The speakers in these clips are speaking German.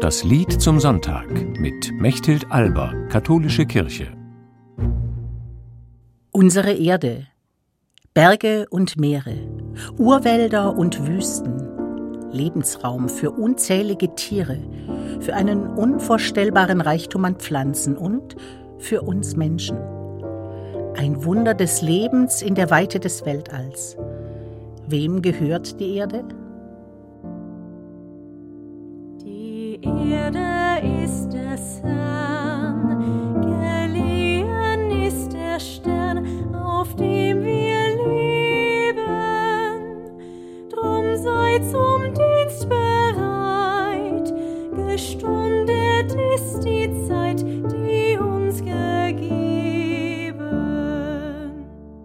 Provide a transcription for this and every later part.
Das Lied zum Sonntag mit Mechthild Alber, Katholische Kirche. Unsere Erde. Berge und Meere, Urwälder und Wüsten, Lebensraum für unzählige Tiere, für einen unvorstellbaren Reichtum an Pflanzen und für uns Menschen. Ein Wunder des Lebens in der Weite des Weltalls. Wem gehört die Erde?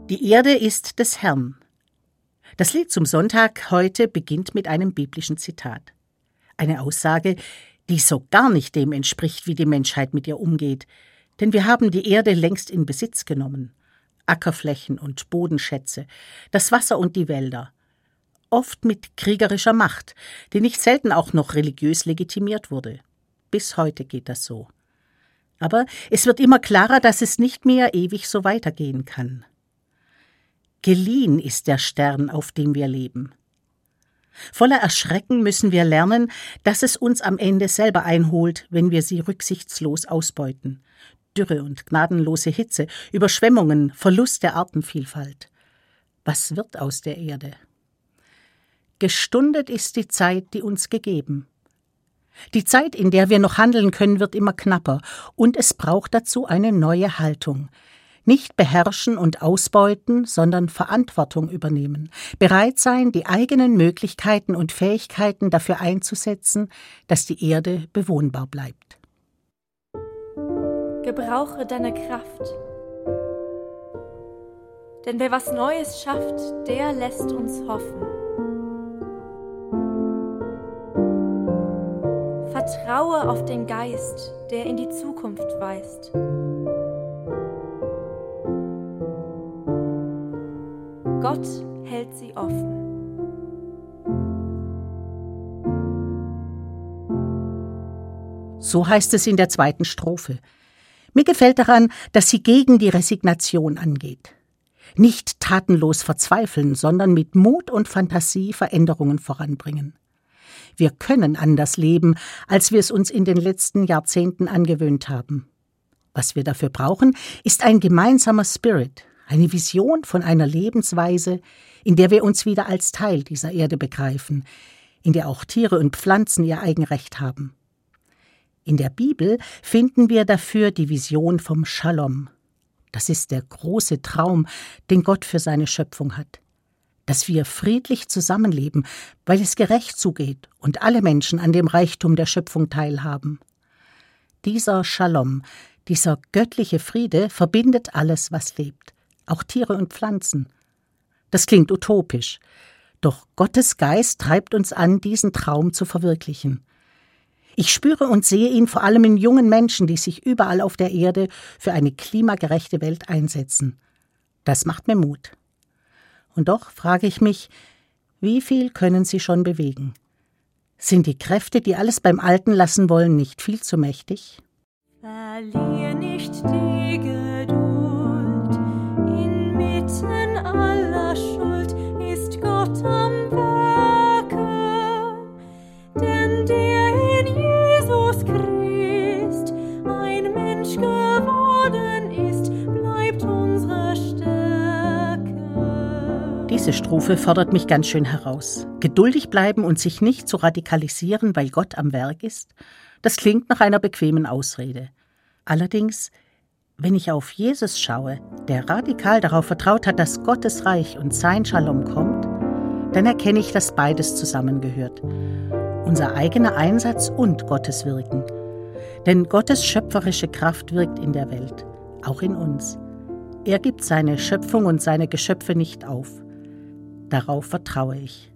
Die Erde ist des Herrn. Das Lied zum Sonntag heute beginnt mit einem biblischen Zitat. Eine Aussage, die so gar nicht dem entspricht, wie die Menschheit mit ihr umgeht. Denn wir haben die Erde längst in Besitz genommen. Ackerflächen und Bodenschätze, das Wasser und die Wälder. Oft mit kriegerischer Macht, die nicht selten auch noch religiös legitimiert wurde. Bis heute geht das so. Aber es wird immer klarer, dass es nicht mehr ewig so weitergehen kann. Geliehen ist der Stern, auf dem wir leben. Voller Erschrecken müssen wir lernen, dass es uns am Ende selber einholt, wenn wir sie rücksichtslos ausbeuten. Dürre und gnadenlose Hitze, Überschwemmungen, Verlust der Artenvielfalt. Was wird aus der Erde? Gestundet ist die Zeit, die uns gegeben. Die Zeit, in der wir noch handeln können, wird immer knapper, und es braucht dazu eine neue Haltung, nicht beherrschen und ausbeuten, sondern Verantwortung übernehmen. Bereit sein, die eigenen Möglichkeiten und Fähigkeiten dafür einzusetzen, dass die Erde bewohnbar bleibt. Gebrauche deine Kraft. Denn wer was Neues schafft, der lässt uns hoffen. Vertraue auf den Geist, der in die Zukunft weist. Gott hält sie offen. So heißt es in der zweiten Strophe. Mir gefällt daran, dass sie gegen die Resignation angeht. Nicht tatenlos verzweifeln, sondern mit Mut und Fantasie Veränderungen voranbringen. Wir können anders leben, als wir es uns in den letzten Jahrzehnten angewöhnt haben. Was wir dafür brauchen, ist ein gemeinsamer Spirit, eine Vision von einer Lebensweise, in der wir uns wieder als Teil dieser Erde begreifen, in der auch Tiere und Pflanzen ihr Eigenrecht haben. In der Bibel finden wir dafür die Vision vom Shalom. Das ist der große Traum, den Gott für seine Schöpfung hat. Dass wir friedlich zusammenleben, weil es gerecht zugeht und alle Menschen an dem Reichtum der Schöpfung teilhaben. Dieser Shalom, dieser göttliche Friede verbindet alles, was lebt auch Tiere und Pflanzen. Das klingt utopisch, doch Gottes Geist treibt uns an, diesen Traum zu verwirklichen. Ich spüre und sehe ihn vor allem in jungen Menschen, die sich überall auf der Erde für eine klimagerechte Welt einsetzen. Das macht mir Mut. Und doch frage ich mich, wie viel können sie schon bewegen? Sind die Kräfte, die alles beim Alten lassen wollen, nicht viel zu mächtig? Verliere nicht die Geduld. Inmitten aller Schuld ist Gott am Werke. Denn der in Jesus Christ ein Mensch geworden ist, bleibt unsere Stärke. Diese Strophe fordert mich ganz schön heraus. Geduldig bleiben und sich nicht zu radikalisieren, weil Gott am Werk ist, das klingt nach einer bequemen Ausrede. Allerdings, wenn ich auf Jesus schaue, der radikal darauf vertraut hat, dass Gottes Reich und sein Shalom kommt, dann erkenne ich, dass beides zusammengehört. Unser eigener Einsatz und Gottes Wirken. Denn Gottes schöpferische Kraft wirkt in der Welt, auch in uns. Er gibt seine Schöpfung und seine Geschöpfe nicht auf. Darauf vertraue ich.